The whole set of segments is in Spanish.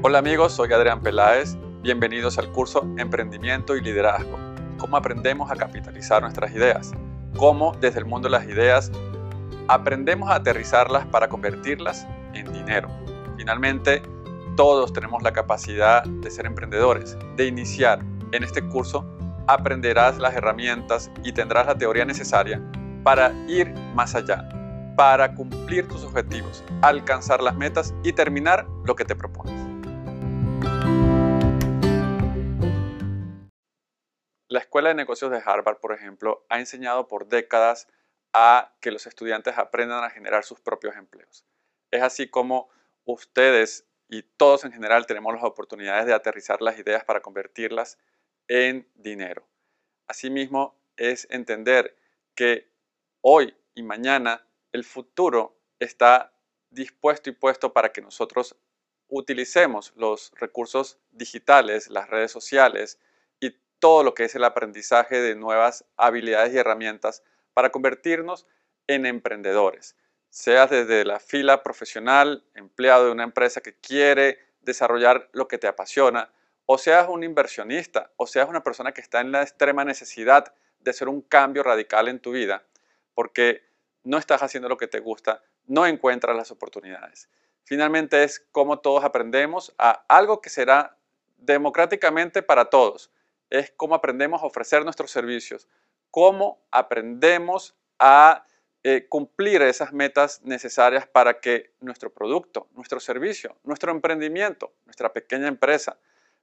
Hola amigos, soy Adrián Peláez. Bienvenidos al curso Emprendimiento y Liderazgo. ¿Cómo aprendemos a capitalizar nuestras ideas? ¿Cómo desde el mundo de las ideas aprendemos a aterrizarlas para convertirlas en dinero? Finalmente, todos tenemos la capacidad de ser emprendedores, de iniciar. En este curso aprenderás las herramientas y tendrás la teoría necesaria para ir más allá, para cumplir tus objetivos, alcanzar las metas y terminar lo que te propones. La Escuela de Negocios de Harvard, por ejemplo, ha enseñado por décadas a que los estudiantes aprendan a generar sus propios empleos. Es así como ustedes y todos en general tenemos las oportunidades de aterrizar las ideas para convertirlas en dinero. Asimismo, es entender que hoy y mañana el futuro está dispuesto y puesto para que nosotros utilicemos los recursos digitales, las redes sociales todo lo que es el aprendizaje de nuevas habilidades y herramientas para convertirnos en emprendedores. Seas desde la fila profesional, empleado de una empresa que quiere desarrollar lo que te apasiona, o seas un inversionista, o seas una persona que está en la extrema necesidad de hacer un cambio radical en tu vida, porque no estás haciendo lo que te gusta, no encuentras las oportunidades. Finalmente es cómo todos aprendemos a algo que será democráticamente para todos. Es cómo aprendemos a ofrecer nuestros servicios, cómo aprendemos a eh, cumplir esas metas necesarias para que nuestro producto, nuestro servicio, nuestro emprendimiento, nuestra pequeña empresa,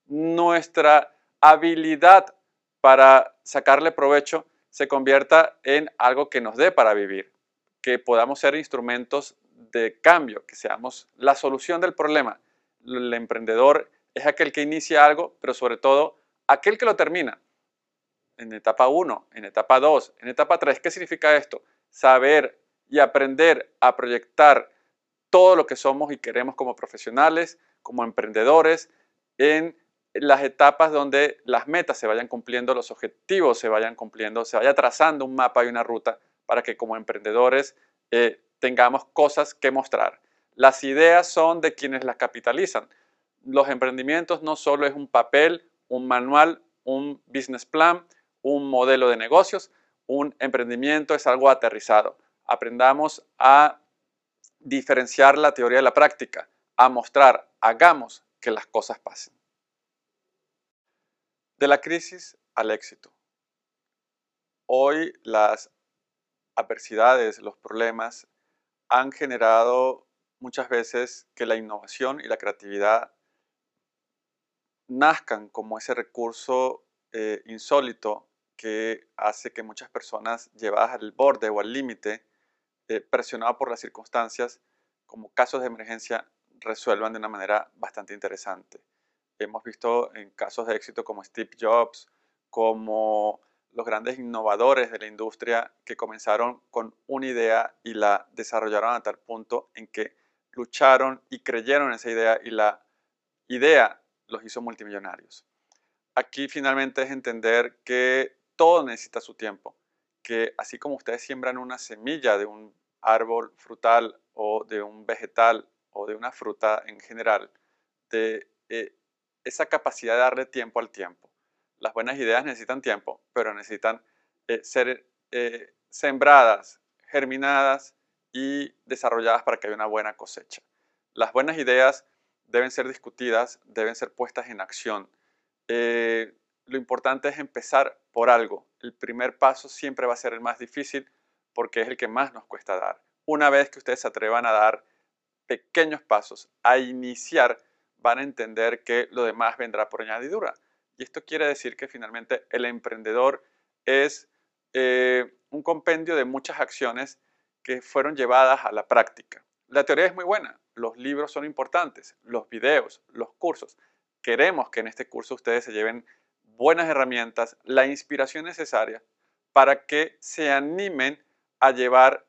nuestra habilidad para sacarle provecho se convierta en algo que nos dé para vivir que podamos ser instrumentos de cambio, que seamos la solución del problema. El emprendedor es aquel que inicia algo, pero sobre todo aquel que lo termina. En etapa 1, en etapa 2, en etapa 3, ¿qué significa esto? Saber y aprender a proyectar todo lo que somos y queremos como profesionales, como emprendedores, en las etapas donde las metas se vayan cumpliendo, los objetivos se vayan cumpliendo, se vaya trazando un mapa y una ruta para que como emprendedores eh, tengamos cosas que mostrar. Las ideas son de quienes las capitalizan. Los emprendimientos no solo es un papel, un manual, un business plan, un modelo de negocios, un emprendimiento es algo aterrizado. Aprendamos a diferenciar la teoría de la práctica, a mostrar, hagamos que las cosas pasen. De la crisis al éxito. Hoy las adversidades, los problemas, han generado muchas veces que la innovación y la creatividad nazcan como ese recurso eh, insólito que hace que muchas personas llevadas al borde o al límite, eh, presionadas por las circunstancias, como casos de emergencia, resuelvan de una manera bastante interesante. Hemos visto en casos de éxito como Steve Jobs, como los grandes innovadores de la industria que comenzaron con una idea y la desarrollaron a tal punto en que lucharon y creyeron en esa idea y la idea los hizo multimillonarios. Aquí finalmente es entender que todo necesita su tiempo, que así como ustedes siembran una semilla de un árbol frutal o de un vegetal o de una fruta en general, de eh, esa capacidad de darle tiempo al tiempo las buenas ideas necesitan tiempo, pero necesitan eh, ser eh, sembradas, germinadas y desarrolladas para que haya una buena cosecha. Las buenas ideas deben ser discutidas, deben ser puestas en acción. Eh, lo importante es empezar por algo. El primer paso siempre va a ser el más difícil porque es el que más nos cuesta dar. Una vez que ustedes se atrevan a dar pequeños pasos, a iniciar, van a entender que lo demás vendrá por añadidura. Y esto quiere decir que finalmente el emprendedor es eh, un compendio de muchas acciones que fueron llevadas a la práctica. La teoría es muy buena, los libros son importantes, los videos, los cursos. Queremos que en este curso ustedes se lleven buenas herramientas, la inspiración necesaria para que se animen a llevar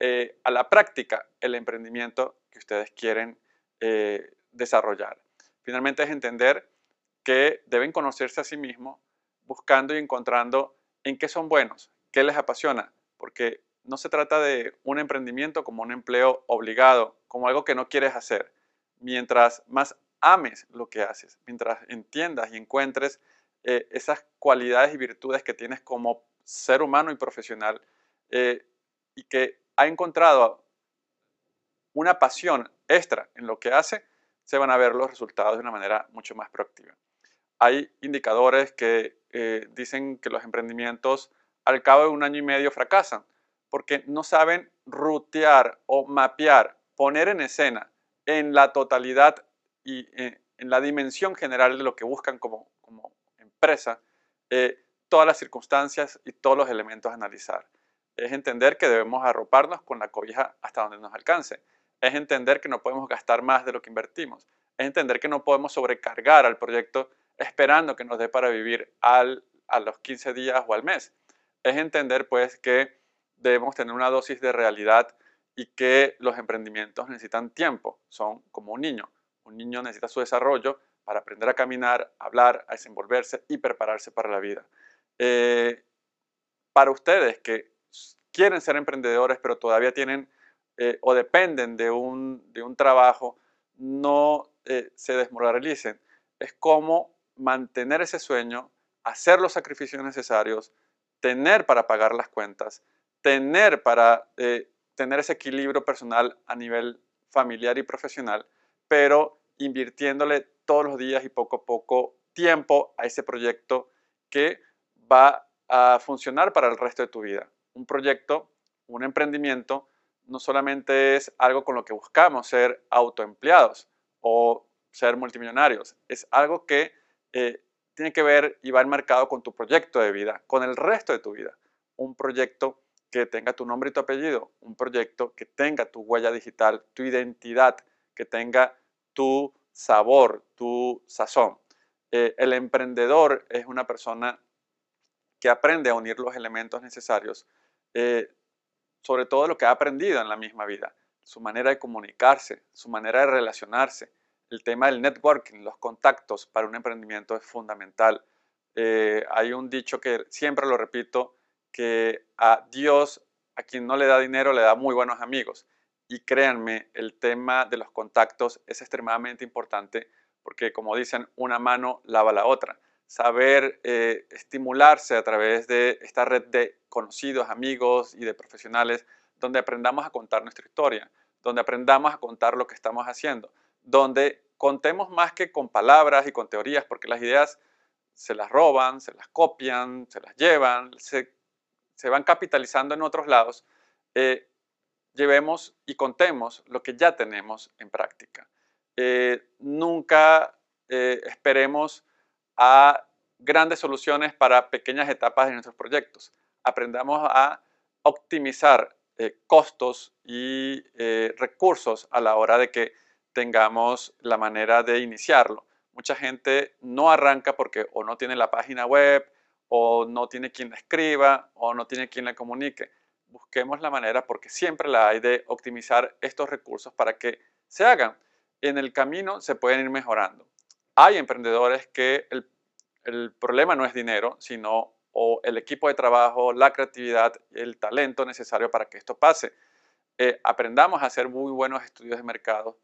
eh, a la práctica el emprendimiento que ustedes quieren eh, desarrollar. Finalmente es entender que deben conocerse a sí mismos buscando y encontrando en qué son buenos, qué les apasiona, porque no se trata de un emprendimiento como un empleo obligado, como algo que no quieres hacer. Mientras más ames lo que haces, mientras entiendas y encuentres eh, esas cualidades y virtudes que tienes como ser humano y profesional eh, y que ha encontrado una pasión extra en lo que hace, se van a ver los resultados de una manera mucho más proactiva. Hay indicadores que eh, dicen que los emprendimientos al cabo de un año y medio fracasan porque no saben rutear o mapear, poner en escena en la totalidad y eh, en la dimensión general de lo que buscan como, empresa, eh, todas las circunstancias y todos los elementos a analizar. Es entender que debemos arroparnos con la cobija hasta donde nos alcance. Es entender que no podemos gastar más de lo que invertimos. Es entender que no podemos sobrecargar al proyecto esperando que nos dé para vivir al, a los 15 días o al mes. Es entender pues que debemos tener una dosis de realidad y que los emprendimientos necesitan tiempo, son como un niño. Un niño necesita su desarrollo para aprender a caminar, hablar, a desenvolverse y prepararse para la vida. Eh, para ustedes que quieren ser emprendedores pero todavía tienen eh, o dependen de un, de un trabajo, no eh, se desmoralicen. Es como mantener ese sueño, hacer los sacrificios necesarios, tener para pagar las cuentas, tener para eh, tener ese equilibrio personal a nivel familiar y profesional, pero invirtiéndole todos los días y poco a poco tiempo a ese proyecto que va a funcionar para el resto de tu vida. Un proyecto, un emprendimiento, no solamente es algo con lo que buscamos ser autoempleados o ser multimillonarios, es algo que eh, tiene que ver y va enmarcado con tu proyecto de vida, con el resto de tu vida. Un proyecto que tenga tu nombre y tu apellido, un proyecto que tenga tu huella digital, tu identidad, que tenga tu sabor, tu sazón. Eh, el emprendedor es una persona que aprende a unir los elementos necesarios, eh, sobre todo lo que ha aprendido en la misma vida, su manera de comunicarse, su manera de relacionarse, el tema del networking, los contactos para un emprendimiento es fundamental. Eh, hay un dicho que siempre lo repito, que a Dios, a quien no le da dinero, le da muy buenos amigos. Y créanme, el tema de los contactos es extremadamente importante porque, como dicen, una mano lava la otra. Saber eh, estimularse a través de esta red de conocidos, amigos y de profesionales, donde aprendamos a contar nuestra historia, donde aprendamos a contar lo que estamos haciendo, donde contemos más que con palabras y con teorías, porque las ideas se las roban, se las copian, se las llevan, se, van capitalizando en otros lados. Eh, llevemos y contemos lo que ya tenemos en práctica. Eh, nunca eh, esperemos a grandes soluciones para pequeñas etapas de nuestros proyectos. Aprendamos a optimizar costos y recursos a la hora de que tengamos la manera de iniciarlo. Mucha gente no arranca porque o no tiene la página web, o no tiene quien la escriba, o no tiene quien la comunique. Busquemos la manera, porque siempre la hay, de optimizar estos recursos para que se hagan. En el camino se pueden ir mejorando. Hay emprendedores que el, el problema no es dinero, sino o el equipo de trabajo, la creatividad, el talento necesario para que esto pase. Eh, aprendamos a hacer muy buenos estudios de mercado,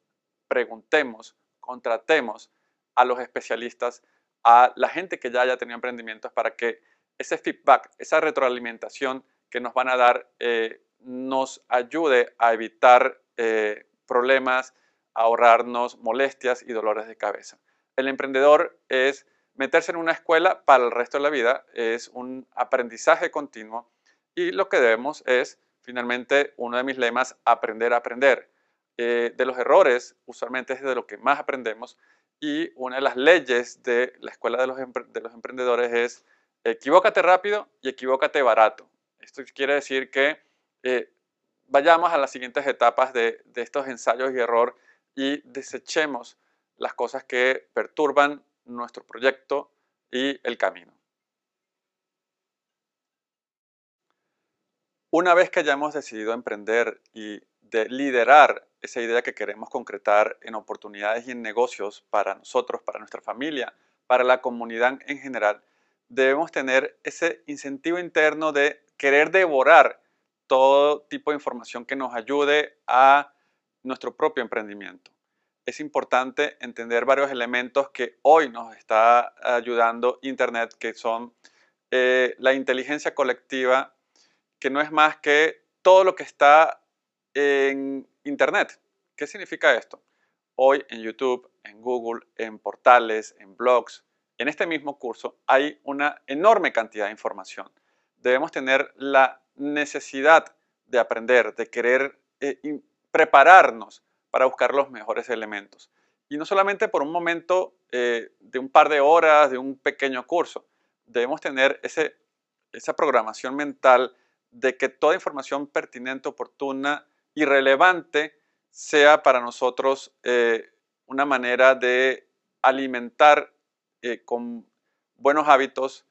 preguntemos, contratemos a los especialistas, a la gente que ya haya tenido emprendimientos para que ese feedback, esa retroalimentación que nos van a dar eh, nos ayude a evitar eh, problemas, a ahorrarnos molestias y dolores de cabeza. El emprendedor es meterse en una escuela para el resto de la vida, es un aprendizaje continuo y lo que debemos es, finalmente, uno de mis lemas, aprender a aprender. Eh, de los errores usualmente es de lo que más aprendemos y una de las leyes de la escuela de los, de los emprendedores es equivócate rápido y equivócate barato. Esto quiere decir que eh, vayamos a las siguientes etapas de, estos ensayos y error y desechemos las cosas que perturban nuestro proyecto y el camino. Una vez que hayamos decidido emprender y de liderar esa idea que queremos concretar en oportunidades y en negocios para nosotros, para nuestra familia, para la comunidad en general, debemos tener ese incentivo interno de querer devorar todo tipo de información que nos ayude a nuestro propio emprendimiento. es importante entender varios elementos que hoy nos está ayudando Internet, que son eh, la inteligencia colectiva, que no es más que todo lo que está en Internet. ¿Qué significa esto? Hoy en YouTube, en Google, en portales, en blogs, en este mismo curso hay una enorme cantidad de información. Debemos tener la necesidad de aprender, de querer eh, prepararnos para buscar los mejores elementos. Y no solamente por un momento eh, de un par de horas, de un pequeño curso. Debemos tener ese, esa programación mental de que toda información pertinente, oportuna y relevante sea para nosotros eh, una manera de alimentar eh, con buenos hábitos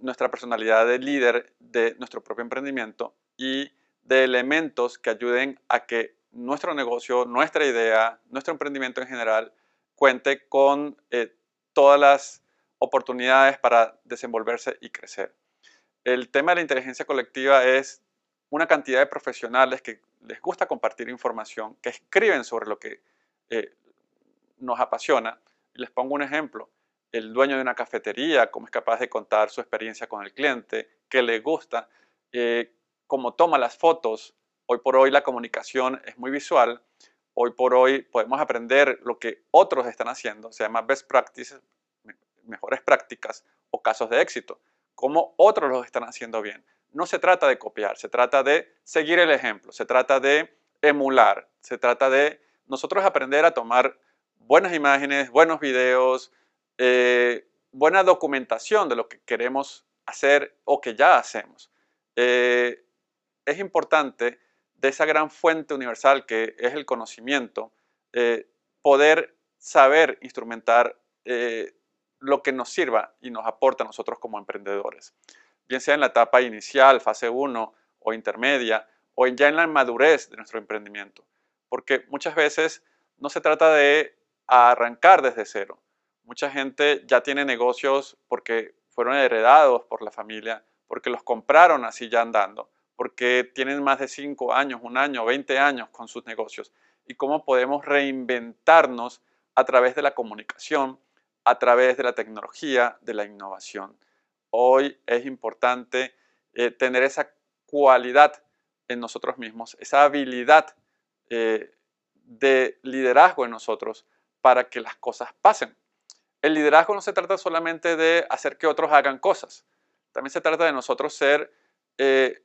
nuestra personalidad de líder de nuestro propio emprendimiento y de elementos que ayuden a que nuestro negocio, nuestra idea, nuestro emprendimiento en general cuente con eh, todas las oportunidades para desenvolverse y crecer. El tema de la inteligencia colectiva es una cantidad de profesionales que les gusta compartir información, que escriben sobre lo que eh, nos apasiona. Les pongo un ejemplo. El dueño de una cafetería, cómo es capaz de contar su experiencia con el cliente, qué le gusta, eh, cómo toma las fotos, Hoy por hoy la comunicación es muy visual. Hoy por hoy podemos aprender lo que otros están haciendo, se llama best practices, mejores prácticas o casos de éxito, cómo otros los están haciendo bien. No se trata de copiar, se trata de seguir el ejemplo, se trata de emular, se trata de nosotros aprender a tomar buenas imágenes, buenos videos, eh, buena documentación de lo que queremos hacer o que ya hacemos. Eh, es importante de esa gran fuente universal que es el conocimiento, eh, poder saber instrumentar lo que nos sirva y nos aporta a nosotros como emprendedores, bien sea en la etapa inicial, fase 1 o intermedia, o ya en la madurez de nuestro emprendimiento. Porque muchas veces no se trata de arrancar desde cero. Mucha gente ya tiene negocios porque fueron heredados por la familia, porque los compraron así ya andando porque tienen más de 5 años, un año, 20 años con sus negocios y cómo podemos reinventarnos a través de la comunicación, a través de la tecnología, de la innovación. Hoy es importante eh, tener esa cualidad en nosotros mismos, esa habilidad eh, de liderazgo en nosotros para que las cosas pasen. El liderazgo no se trata solamente de hacer que otros hagan cosas, también se trata de nosotros ser eh,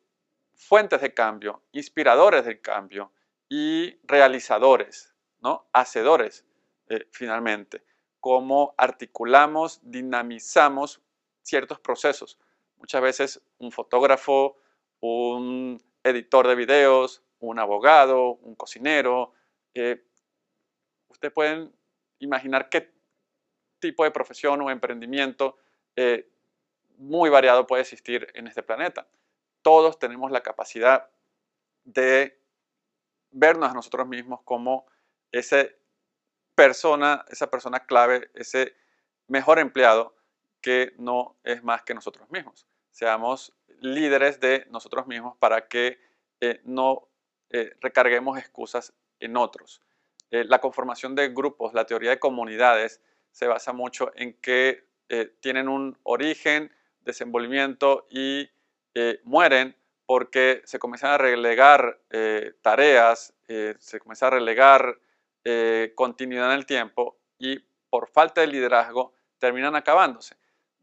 fuentes de cambio, inspiradores del cambio y realizadores, ¿no? hacedores finalmente. Cómo articulamos, dinamizamos ciertos procesos. Muchas veces un fotógrafo, un editor de videos, un abogado, un cocinero. Eh, ustedes pueden imaginar qué tipo de profesión o emprendimiento eh, muy variado puede existir en este planeta todos tenemos la capacidad de vernos a nosotros mismos como esa persona, esa persona clave, ese mejor empleado que no es más que nosotros mismos. Seamos líderes de nosotros mismos para que eh, no eh, recarguemos excusas en otros. Eh, la conformación de grupos, la teoría de comunidades, se basa mucho en que tienen un origen, desenvolvimiento y eh, mueren porque se comienzan a relegar eh, tareas, eh, se comienza a relegar continuidad en el tiempo y por falta de liderazgo terminan acabándose.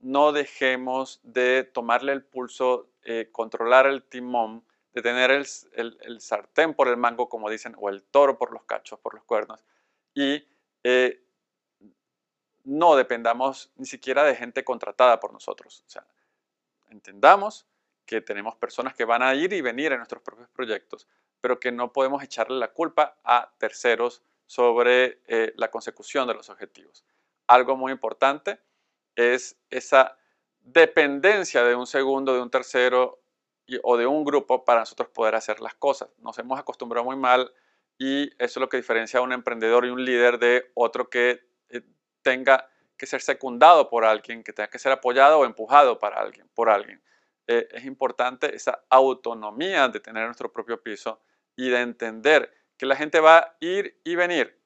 No dejemos de tomarle el pulso, controlar el timón, de tener el, sartén por el mango, como dicen, o el toro por los cachos, por los cuernos, y no dependamos ni siquiera de gente contratada por nosotros. O sea, entendamos que tenemos personas que van a ir y venir en nuestros propios proyectos, pero que no podemos echarle la culpa a terceros sobre eh, la consecución de los objetivos. Algo muy importante es esa dependencia de un segundo, de un tercero o de un grupo para nosotros poder hacer las cosas. Nos hemos acostumbrado muy mal y eso es lo que diferencia a un emprendedor y un líder de otro que eh, tenga que ser secundado por alguien, que tenga que ser apoyado o empujado para alguien, por alguien. Eh, es importante esa autonomía de tener nuestro propio piso y de entender que la gente va a ir y venir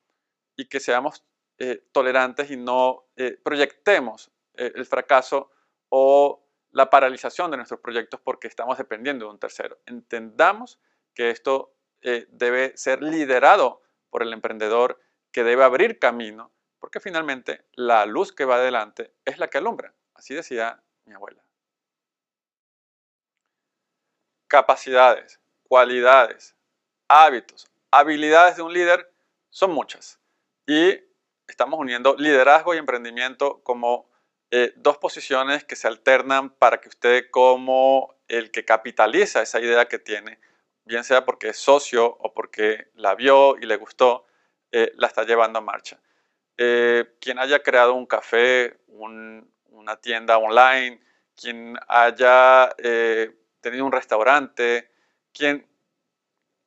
y que seamos eh, tolerantes y no proyectemos el fracaso o la paralización de nuestros proyectos porque estamos dependiendo de un tercero. Entendamos que esto debe ser liderado por el emprendedor que debe abrir camino porque finalmente la luz que va adelante es la que alumbra. Así decía mi abuela. Capacidades, cualidades, hábitos, habilidades de un líder son muchas. Y estamos uniendo liderazgo y emprendimiento como eh, dos posiciones que se alternan para que usted como el que capitaliza esa idea que tiene, bien sea porque es socio o porque la vio y le gustó, eh, la está llevando a marcha. Eh, quien haya creado un café, una tienda online, quien haya tenido un restaurante, quien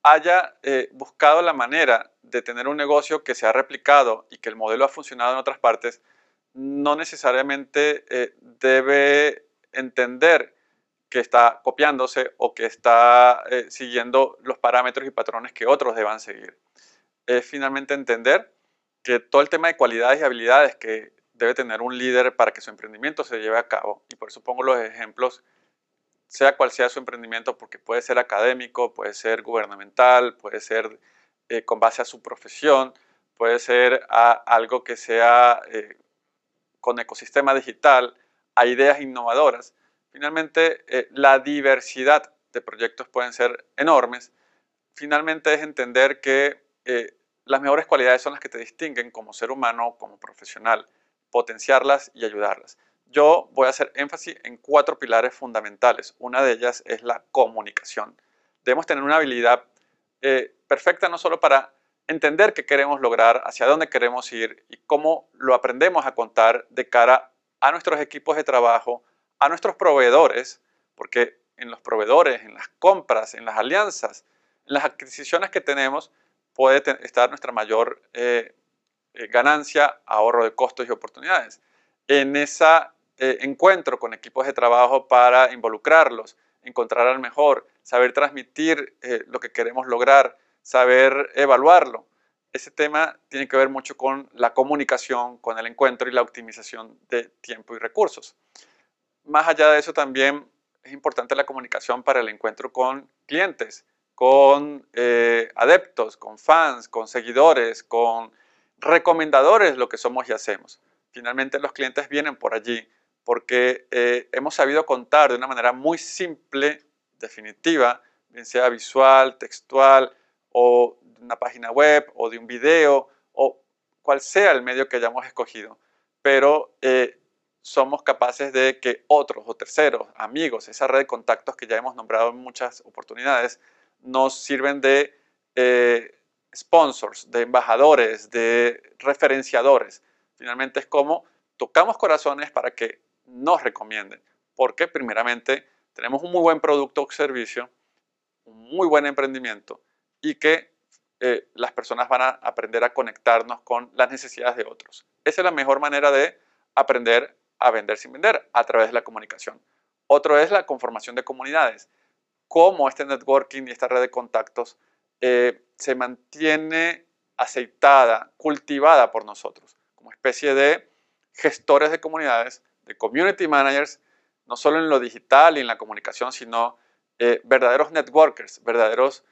haya buscado la manera de tener un negocio que se ha replicado y que el modelo ha funcionado en otras partes, no necesariamente eh, debe entender que está copiándose o que está eh, siguiendo los parámetros y patrones que otros deban seguir. Es finalmente entender que todo el tema de cualidades y habilidades que debe tener un líder para que su emprendimiento se lleve a cabo, y por eso los ejemplos, sea cual sea su emprendimiento, porque puede ser académico, puede ser gubernamental, puede ser eh, con base a su profesión, puede ser a algo que sea con ecosistema digital, a ideas innovadoras. Finalmente, eh, la diversidad de proyectos pueden ser enormes. Finalmente es entender que las mejores cualidades son las que te distinguen como ser humano, como profesional, potenciarlas y ayudarlas. Yo voy a hacer énfasis en cuatro pilares fundamentales. Una de ellas es la comunicación. Debemos tener una habilidad perfecta no solo para entender qué queremos lograr, hacia dónde queremos ir y cómo lo aprendemos a contar de cara a nuestros equipos de trabajo, a nuestros proveedores, porque en los proveedores, en las compras, en las alianzas, en las adquisiciones que tenemos, puede estar nuestra mayor eh, eh, ganancia, ahorro de costos y oportunidades. En ese eh, encuentro con equipos de trabajo para involucrarlos, encontrar al mejor, saber transmitir lo que queremos lograr, saber evaluarlo. Ese tema tiene que ver mucho con la comunicación, con el encuentro y la optimización de tiempo y recursos. Más allá de eso también es importante la comunicación para el encuentro con clientes, con eh, adeptos, con fans, con seguidores, con recomendadores, lo que somos y hacemos. Finalmente los clientes vienen por allí porque eh, hemos sabido contar de una manera muy simple, definitiva, bien sea visual, textual, o de una página web o de un video o cual sea el medio que hayamos escogido. Pero eh, somos capaces de que otros o terceros, amigos, esa red de contactos que ya hemos nombrado en muchas oportunidades, nos sirven de eh, sponsors, de embajadores, de referenciadores. Finalmente es como tocamos corazones para que nos recomienden, porque primeramente tenemos un muy buen producto o servicio, un muy buen emprendimiento y que eh, las personas van a aprender a conectarnos con las necesidades de otros. Esa es la mejor manera de aprender a vender sin vender, a través de la comunicación. Otro es la conformación de comunidades. Cómo este networking y esta red de contactos eh, se mantiene aceitada, cultivada por nosotros, como especie de gestores de comunidades, de community managers, no solo en lo digital y en la comunicación, sino eh, verdaderos networkers, verdaderos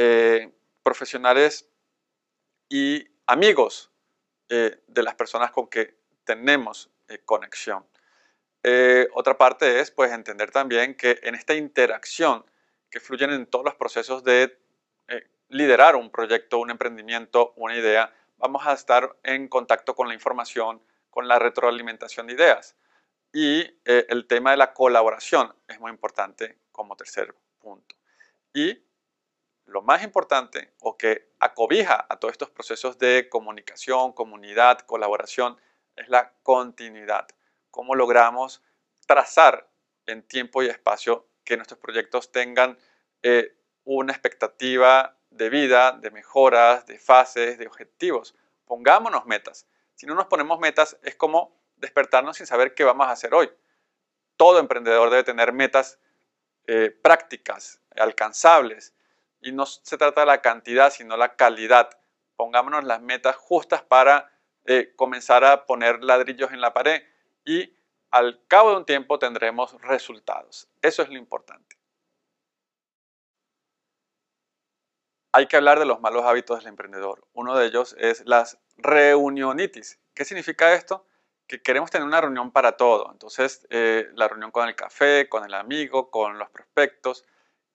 eh, profesionales y amigos eh, de las personas con que tenemos eh, conexión. otra parte es pues entender también que en esta interacción que fluyen en todos los procesos de liderar un proyecto, un emprendimiento, una idea, vamos a estar en contacto con la información, con la retroalimentación de ideas. Y el tema de la colaboración es muy importante como tercer punto. Y lo más importante o que acobija a todos estos procesos de comunicación, comunidad, colaboración, es la continuidad. Cómo logramos trazar en tiempo y espacio que nuestros proyectos tengan eh, una expectativa de vida, de mejoras, de fases, de objetivos. Pongámonos metas. Si no nos ponemos metas, es como despertarnos sin saber qué vamos a hacer hoy. Todo emprendedor debe tener metas eh, prácticas, alcanzables, y no se trata de la cantidad, sino la calidad. pongámonos las metas justas para eh, comenzar a poner ladrillos en la pared y al cabo de un tiempo tendremos resultados. Eso es lo importante. Hay que hablar de los malos hábitos del emprendedor. Uno de ellos es las reunionitis. ¿Qué significa esto? Que queremos tener una reunión para todo. Entonces, eh, la reunión con el café, con el amigo, con los prospectos.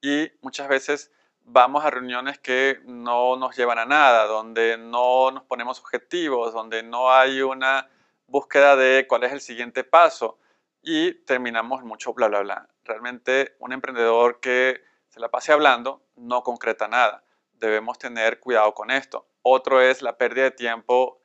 Y muchas veces vamos a reuniones que no nos llevan a nada, donde no nos ponemos objetivos, donde no hay una búsqueda de cuál es el siguiente paso y terminamos mucho bla, bla, bla. Realmente un emprendedor que se la pase hablando no concreta nada. Debemos tener cuidado con esto. Otro es la pérdida de tiempo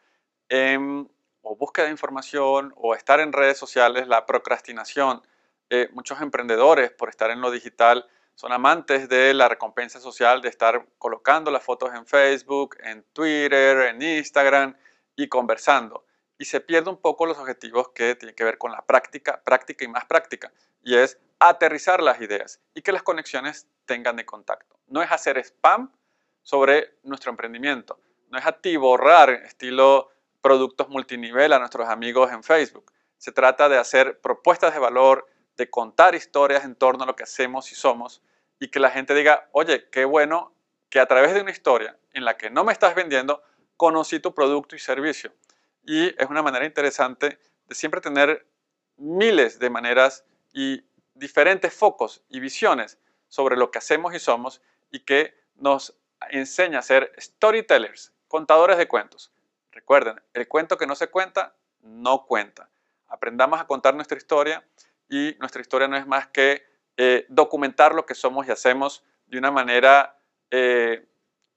en o búsqueda de información o estar en redes sociales, la procrastinación. Eh, muchos emprendedores por estar en lo digital son amantes de la recompensa social, de estar colocando las fotos en Facebook, en Twitter, en Instagram y conversando. Y se pierde un poco los objetivos que tienen que ver con la práctica, práctica y más práctica. Y es aterrizar las ideas y que las conexiones tengan de contacto. No es hacer spam sobre nuestro emprendimiento. No es atiborrar estilo productos multinivel a nuestros amigos en Facebook. Se trata de hacer propuestas de valor, de contar historias en torno a lo que hacemos y somos y que la gente diga, oye, qué bueno que a través de una historia en la que no me estás vendiendo, conocí tu producto y servicio. Y es una manera interesante de siempre tener miles de maneras y diferentes focos y visiones sobre lo que hacemos y somos y que nos enseña a ser storytellers, contadores de cuentos. Recuerden, el cuento que no se cuenta, no cuenta. Aprendamos a contar nuestra historia y nuestra historia no es más que eh, documentar lo que somos y hacemos de una manera eh,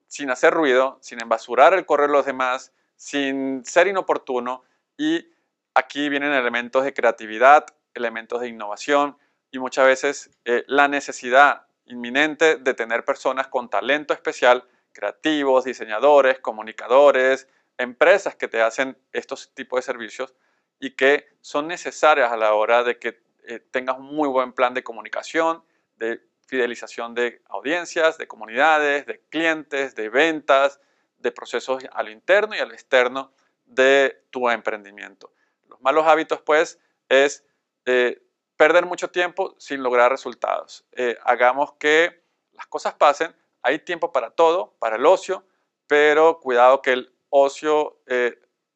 sin hacer ruido, sin embasurar el correo de los demás, sin ser inoportuno. Y aquí vienen elementos de creatividad, elementos de innovación y muchas veces eh, la necesidad inminente de tener personas con talento especial, creativos, diseñadores, comunicadores, empresas que te hacen estos tipos de servicios y que son necesarias a la hora de que eh, tengas un muy buen plan de comunicación, de fidelización de audiencias, de comunidades, de clientes, de ventas, de procesos a lo interno y a lo externo de tu emprendimiento. Los malos hábitos, pues, es eh, perder mucho tiempo sin lograr resultados. Eh, hagamos que las cosas pasen. Hay tiempo para todo, para el ocio, pero cuidado que el ocio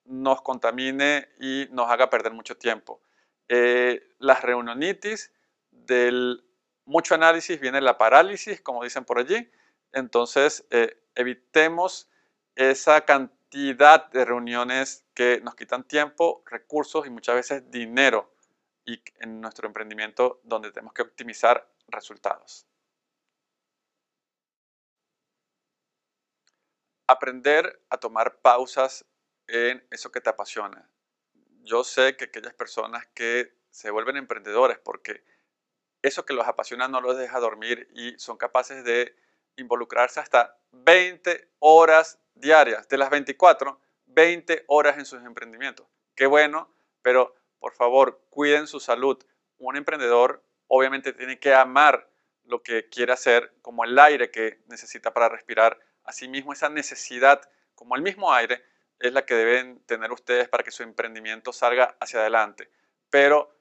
nos contamine y nos haga perder mucho tiempo. Eh, las reunionitis, del mucho análisis viene la parálisis, como dicen por allí. Entonces, eh, evitemos esa cantidad de reuniones que nos quitan tiempo, recursos y muchas veces dinero y en nuestro emprendimiento donde tenemos que optimizar resultados. Aprender a tomar pausas en eso que te apasiona yo sé que aquellas personas que se vuelven emprendedores porque eso que los apasiona no los deja dormir y son capaces de involucrarse hasta 20 horas diarias, de las 24, 20 horas en sus emprendimientos. Qué bueno, pero por favor, cuiden su salud. Un emprendedor obviamente tiene que amar lo que quiere hacer, como el aire que necesita para respirar. Asimismo, esa necesidad, como el mismo aire, es la que deben tener ustedes para que su emprendimiento salga hacia adelante. Pero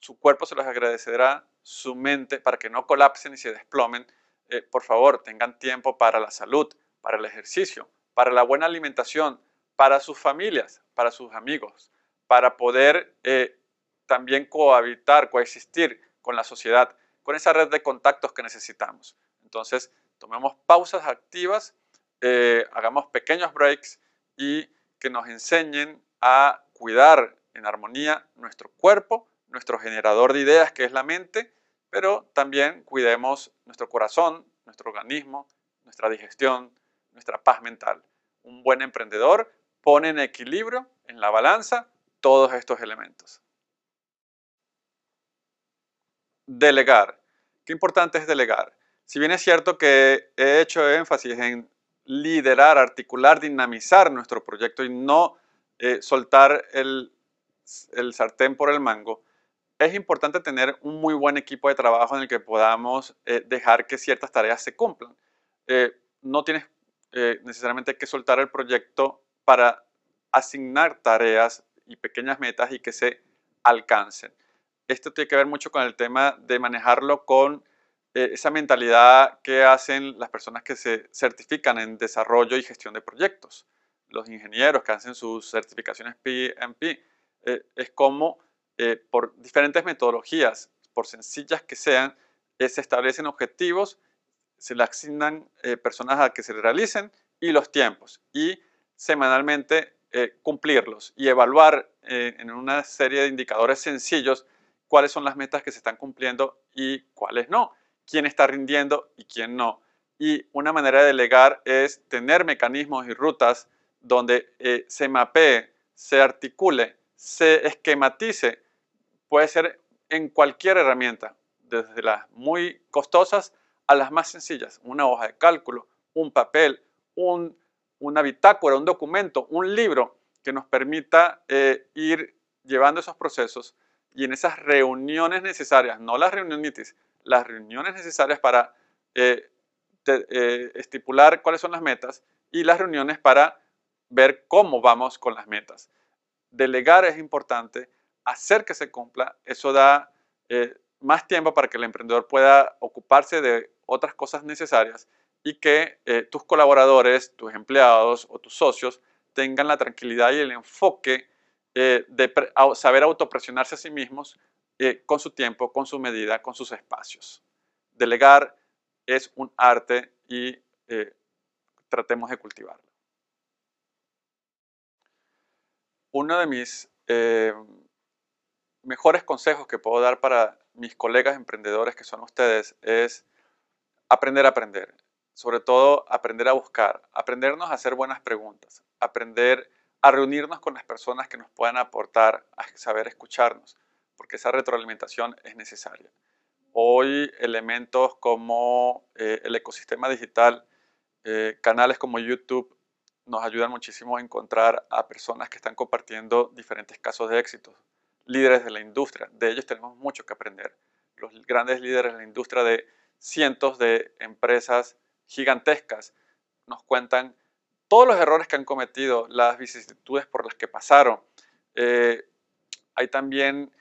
su cuerpo se los agradecerá, su mente, para que no colapsen y se desplomen. Eh, por favor, tengan tiempo para la salud, para el ejercicio, para la buena alimentación, para sus familias, para sus amigos, para poder eh, también cohabitar, coexistir con la sociedad, con esa red de contactos que necesitamos. Entonces, tomemos pausas activas, eh, hagamos pequeños breaks y que nos enseñen a cuidar en armonía nuestro cuerpo, nuestro generador de ideas que es la mente, pero también cuidemos nuestro corazón, nuestro organismo, nuestra digestión, nuestra paz mental. Un buen emprendedor pone en equilibrio, en la balanza, todos estos elementos. Delegar. Qué importante es delegar. Si bien es cierto que he hecho énfasis en liderar, articular, dinamizar nuestro proyecto y no eh, soltar el, sartén por el mango, es importante tener un muy buen equipo de trabajo en el que podamos eh, dejar que ciertas tareas se cumplan. Eh, no tienes necesariamente que soltar el proyecto para asignar tareas y pequeñas metas y que se alcancen. Esto tiene que ver mucho con el tema de manejarlo con eh, esa mentalidad que hacen las personas que se certifican en desarrollo y gestión de proyectos. Los ingenieros que hacen sus certificaciones PMP. Eh, es como por diferentes metodologías, por sencillas que sean, se establecen objetivos se le asignan eh, personas a que se realicen y los tiempos y semanalmente eh, cumplirlos y evaluar eh, en una serie de indicadores sencillos cuáles son las metas que se están cumpliendo y cuáles no, quién está rindiendo y quién no. Y una manera de delegar es tener mecanismos y rutas donde se mapee, se articule, se esquematice. Puede ser en cualquier herramienta, desde las muy costosas a las más sencillas, una hoja de cálculo, un papel, un, una bitácora, un documento, un libro que nos permita eh, ir llevando esos procesos y en esas reuniones necesarias, no las reunionitis, las reuniones necesarias para eh, eh, estipular cuáles son las metas y las reuniones para ver cómo vamos con las metas. Delegar es importante, hacer que se cumpla, eso da más tiempo para que el emprendedor pueda ocuparse de otras cosas necesarias y que eh, tus colaboradores, tus empleados o tus socios tengan la tranquilidad y el enfoque eh, de saber autopresionarse a sí mismos eh, con su tiempo, con su medida, con sus espacios. Delegar es un arte y tratemos de cultivarlo. Uno de mis mejores consejos que puedo dar para mis colegas emprendedores que son ustedes es aprender a aprender, sobre todo aprender a buscar, aprendernos a hacer buenas preguntas, aprender a reunirnos con las personas que nos puedan aportar a saber escucharnos, porque esa retroalimentación es necesaria. Hoy elementos como eh, el ecosistema digital, eh, canales como YouTube, nos ayudan muchísimo a encontrar a personas que están compartiendo diferentes casos de éxito, líderes de la industria. De ellos tenemos mucho que aprender. Los grandes líderes de la industria de cientos de empresas gigantescas nos cuentan todos los errores que han cometido, las vicisitudes por las que pasaron. Eh, hay también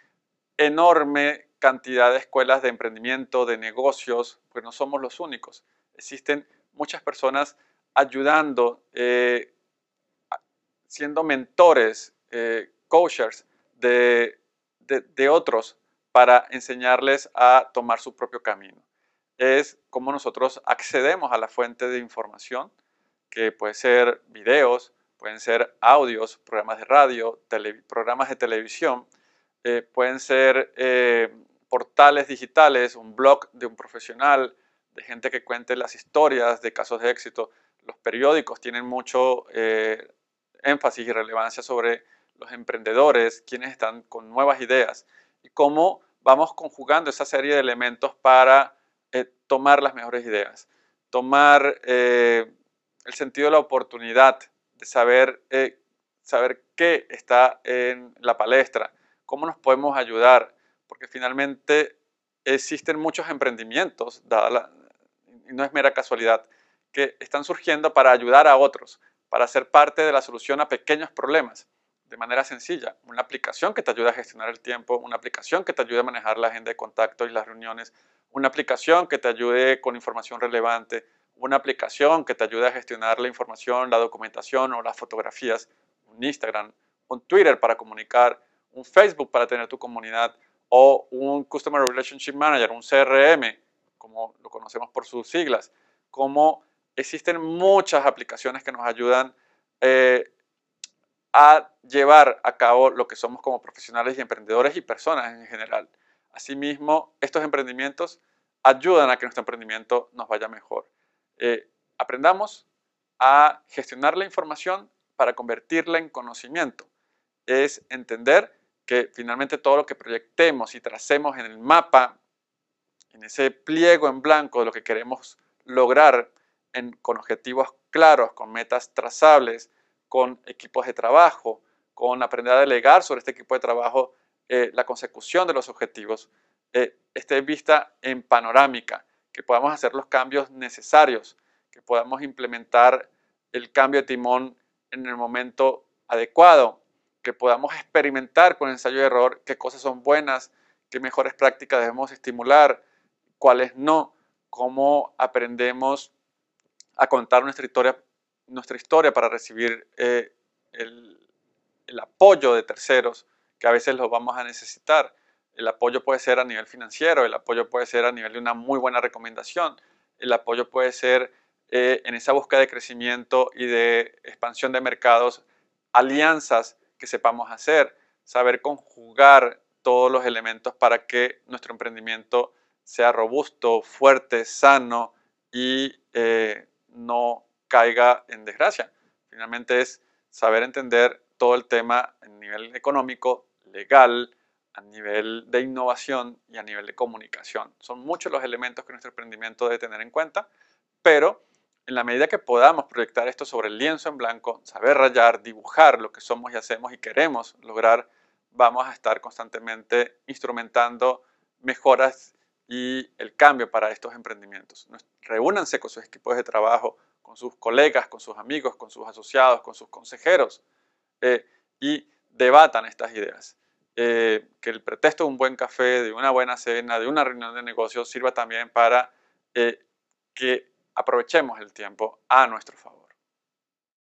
enorme cantidad de escuelas de emprendimiento, de negocios, pues no somos los únicos. Existen muchas personas ayudando, eh, siendo mentores, eh, coaches de, de otros para enseñarles a tomar su propio camino es cómo nosotros accedemos a la fuente de información, que puede ser videos, pueden ser audios, programas de radio, programas de televisión, eh, pueden ser eh, portales digitales, un blog de un profesional, de gente que cuente las historias de casos de éxito. Los periódicos tienen mucho eh, énfasis y relevancia sobre los emprendedores, quienes están con nuevas ideas y cómo vamos conjugando esa serie de elementos para eh, tomar las mejores ideas, tomar eh, el sentido de la oportunidad, de saber, eh, saber qué está en la palestra, cómo nos podemos ayudar, porque finalmente existen muchos emprendimientos, y no es mera casualidad, que están surgiendo para ayudar a otros, para ser parte de la solución a pequeños problemas de manera sencilla. Una aplicación que te ayude a gestionar el tiempo, una aplicación que te ayude a manejar la agenda de contacto y las reuniones, una aplicación que te ayude con información relevante, una aplicación que te ayude a gestionar la información, la documentación o las fotografías, un Instagram, un Twitter para comunicar, un Facebook para tener tu comunidad o un Customer Relationship Manager, un CRM, como lo conocemos por sus siglas, como existen muchas aplicaciones que nos ayudan eh, a llevar a cabo lo que somos como profesionales y emprendedores y personas en general. Asimismo, estos emprendimientos ayudan a que nuestro emprendimiento nos vaya mejor. Eh, aprendamos a gestionar la información para convertirla en conocimiento. Es entender que finalmente todo lo que proyectemos y tracemos en el mapa, en ese pliego en blanco de lo que queremos lograr con objetivos claros, con metas trazables, con equipos de trabajo, con aprender a delegar sobre este equipo de trabajo eh, la consecución de los objetivos, eh, esté vista en panorámica, que podamos hacer los cambios necesarios, que podamos implementar el cambio de timón en el momento adecuado, que podamos experimentar con ensayo y error qué cosas son buenas, qué mejores prácticas debemos estimular, cuáles no, cómo aprendemos a contar nuestra historia, nuestra historia para recibir eh, el, el apoyo de terceros, que a veces los vamos a necesitar. El apoyo puede ser a nivel financiero, el apoyo puede ser a nivel de una muy buena recomendación, el apoyo puede ser eh, en esa búsqueda de crecimiento y de expansión de mercados, alianzas que sepamos hacer, saber conjugar todos los elementos para que nuestro emprendimiento sea robusto, fuerte, sano y eh, no caiga en desgracia. Finalmente es saber entender todo el tema a nivel económico, legal, a nivel de innovación y a nivel de comunicación. Son muchos los elementos que nuestro emprendimiento debe tener en cuenta, pero en la medida que podamos proyectar esto sobre el lienzo en blanco, saber rayar, dibujar lo que somos y hacemos y queremos lograr, vamos a estar constantemente instrumentando mejoras y el cambio para estos emprendimientos. Reúnanse con sus equipos de trabajo, con sus colegas, con sus amigos, con sus asociados, con sus consejeros eh, y debatan estas ideas. Eh, que el pretexto de un buen café, de una buena cena, de una reunión de negocios sirva también para eh, que aprovechemos el tiempo a nuestro favor.